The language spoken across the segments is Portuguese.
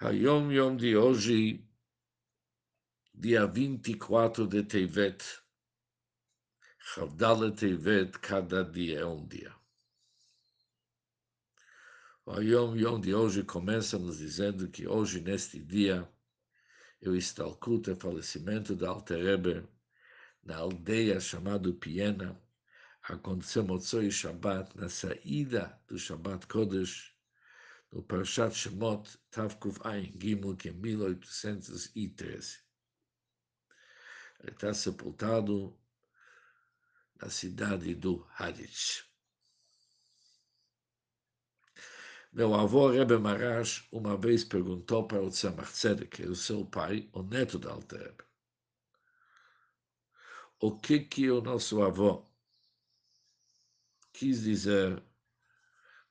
Hayom Yom de hoje, dia 24 de Tevet, Chavdala Tevet, cada dia é um dia. O Hayom Yom de hoje começa nos dizendo que hoje, neste dia, eu estalcuto o falecimento da Alterebe na aldeia chamada Piena. Aconteceu Motzoi Shabbat, na saída do Shabbat Kodesh, no Parashat Shemot, Tavkuf Ayin Gimel, que é 1813. Ele está sepultado na cidade do Haditch. Meu avô, Rebbe Marash, uma vez perguntou para o Tzemach Tzedek, o seu pai, o neto da Alter o que que o nosso avô quis dizer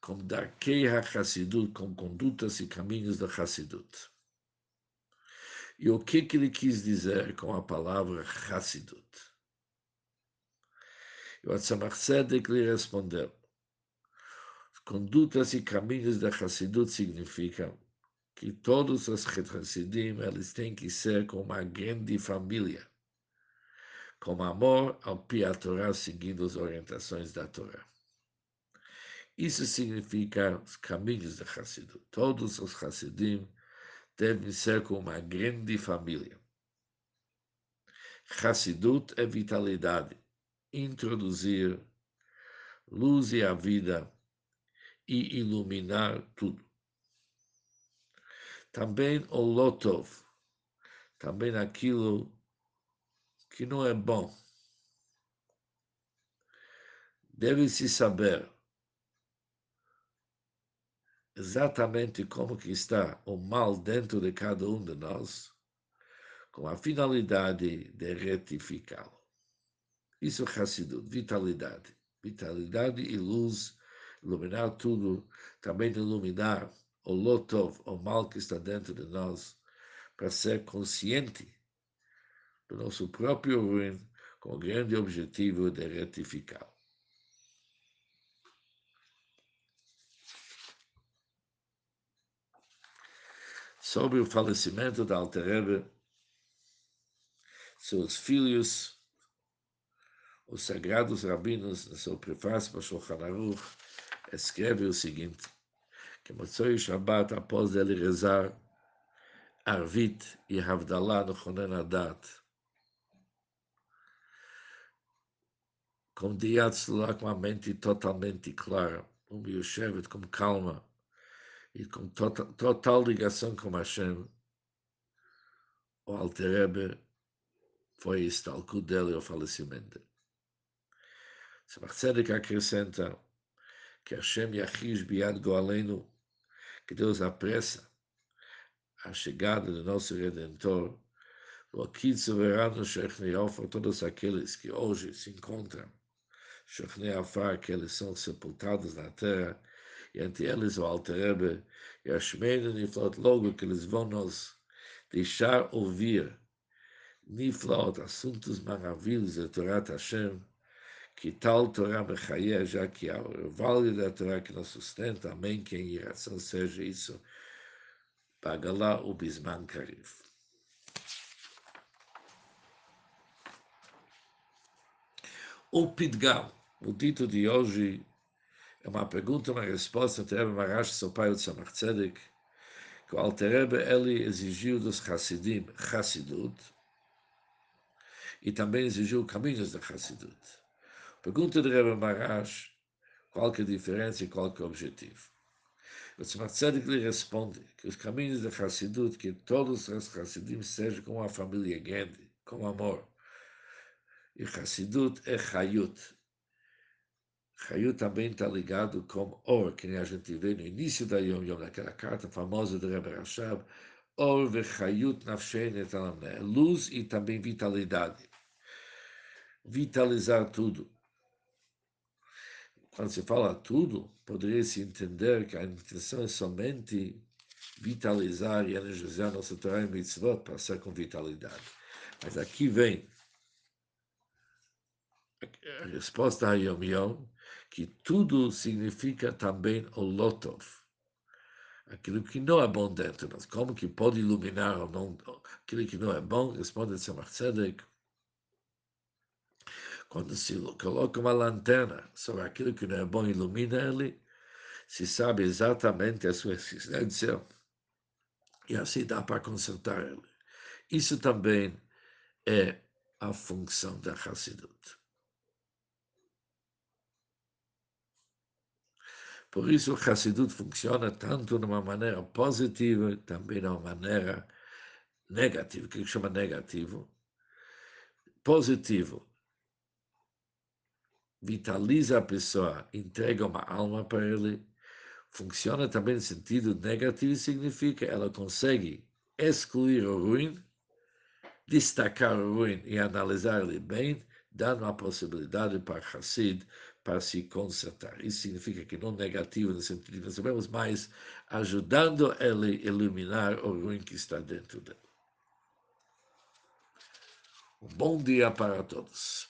com Darkei HaChassidut, com condutas e caminhos da Hassidut. E o que, que ele quis dizer com a palavra Hassidut? E o Atzamach Tzedek lhe respondeu, condutas e caminhos da Hassidut significam que todos os Hassidim eles têm que ser como uma grande família, com amor ao Pia Torá, seguindo as orientações da Torá. Isso significa os caminhos de Hassidut. Todos os Hassidim devem ser como uma grande família. Hassidut é vitalidade, introduzir luz e a vida e iluminar tudo. Também o Lotov, também aquilo que não é bom. Deve-se saber exatamente como que está o mal dentro de cada um de nós, com a finalidade de retificá-lo. Isso é Hassidut, vitalidade. Vitalidade e luz, iluminar tudo, também iluminar o lotov, o mal que está dentro de nós, para ser consciente do nosso próprio ruim, com o grande objetivo de retificá-lo. Sobre o falecimento da Alterebe, seus filhos, os sagrados rabinos, no seu prefácio para Shulchan Aruch, escreve o seguinte, que Motzoi Shabbat, após ele rezar Arvit e Havdalah no Chonen Adat, com Diat com uma mente totalmente clara, um Yoshevet com calma, e com total, total ligação com Hashem, o Alterebe foi estalco dele o falecimento. Samachtzedek acrescenta que Hashem Yachish Biad Goalenu, que Deus apressa a chegada do nosso Redentor, o aqui soberano Shechne Ofar, todos aqueles que hoje se encontram, Shechne Afar, que eles são sepultados na terra, e eles o Alterebe e a Shmeina Niflot, logo que eles vão nos deixar ouvir Niflot, assuntos maravilhosos da Torá Hashem, que tal Torá Mechaia, já que é o vale da Torá que nos sustenta, amém, que em iração seja isso, Bagalá o Bisman Karif. O Pidgam, o dito de hoje, é uma pergunta, uma resposta, Terebe Marash, seu pai, o Tzemach Tzedek, que o Alterebe, ele exigiu dos Hassidim, Hassidut, e também exigiu caminhos da Hassidut. Pergunta de Rebbe Marash, qual que é a diferença e qual que é o objetivo. O Tzemach Tzedek lhe responde que os caminhos da Hassidut, que todos os Hassidim sejam como uma família grande, com amor. E Hassidut é Hayut, Hayut também está ligado com Or, que a gente vê no início da Yom Yom, naquela carta famosa de Rebbe Rashab, Or vechayut nafshen etalamne, luz e também vitalidade. Vitalizar tudo. Quando se fala tudo, poderia se entender que a intenção é somente vitalizar e energizar nossa Torah e mitzvot para ser com vitalidade. Mas aqui vem a resposta a Yom Yom, que tudo significa também o Lotov, aquilo que não é bom dentro. Mas como que pode iluminar ou não aquilo que não é bom? Responde Tzemach Tzedek. Quando se coloca uma lanterna sobre aquilo que não é bom, ilumina ele, se sabe exatamente a sua existência e assim dá para consertar ele. Isso também é a função da Hassidut. Por isso, o Hassidut funciona tanto de uma maneira positiva, também de uma maneira negativa. Que chama negativo? Positivo. Vitaliza a pessoa, entrega uma alma para ele. Funciona também no sentido negativo, significa ela consegue excluir o ruim destacar o ruim e analisar ele bem, dando a possibilidade para Hassid para se consertar. Isso significa que não negativo no sentido nós sabemos, mas ajudando ele a iluminar o ruim que está dentro dele. Um bom dia para todos.